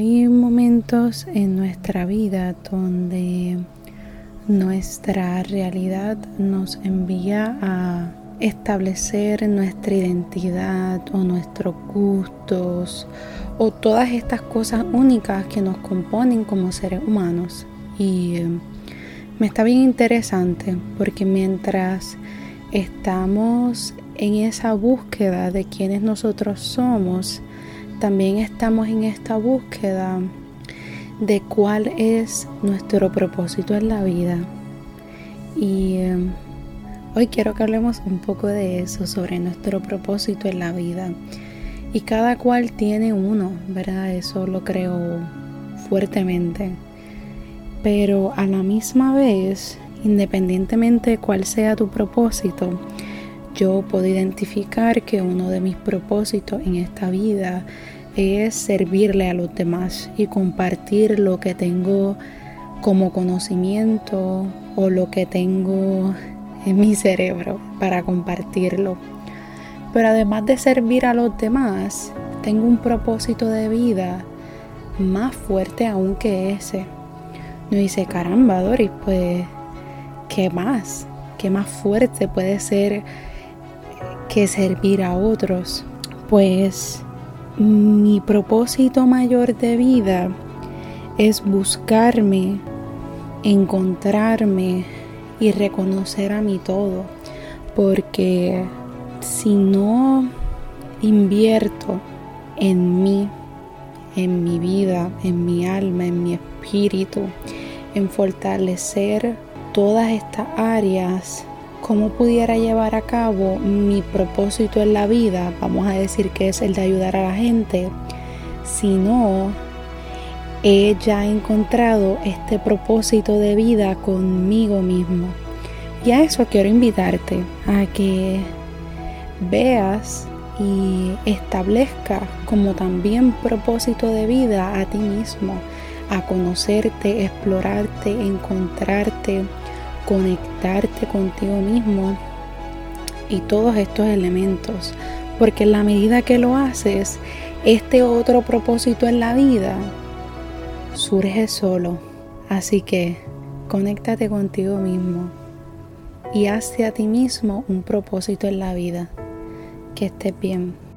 Hay momentos en nuestra vida donde nuestra realidad nos envía a establecer nuestra identidad o nuestros gustos o todas estas cosas únicas que nos componen como seres humanos. Y eh, me está bien interesante porque mientras estamos en esa búsqueda de quienes nosotros somos, también estamos en esta búsqueda de cuál es nuestro propósito en la vida. Y eh, hoy quiero que hablemos un poco de eso, sobre nuestro propósito en la vida. Y cada cual tiene uno, ¿verdad? Eso lo creo fuertemente. Pero a la misma vez, independientemente de cuál sea tu propósito, yo puedo identificar que uno de mis propósitos en esta vida es servirle a los demás y compartir lo que tengo como conocimiento o lo que tengo en mi cerebro para compartirlo. Pero además de servir a los demás, tengo un propósito de vida más fuerte aún que ese. No dice, caramba, Doris, pues, ¿qué más? ¿Qué más fuerte puede ser que servir a otros. Pues mi propósito mayor de vida es buscarme, encontrarme y reconocer a mi todo. Porque si no invierto en mí, en mi vida, en mi alma, en mi espíritu, en fortalecer todas estas áreas cómo pudiera llevar a cabo mi propósito en la vida, vamos a decir que es el de ayudar a la gente, si no he ya encontrado este propósito de vida conmigo mismo. Y a eso quiero invitarte, a que veas y establezcas como también propósito de vida a ti mismo, a conocerte, explorarte, encontrarte, conectarte contigo mismo y todos estos elementos. Porque en la medida que lo haces, este otro propósito en la vida surge solo. Así que conéctate contigo mismo y hazte a ti mismo un propósito en la vida. Que estés bien.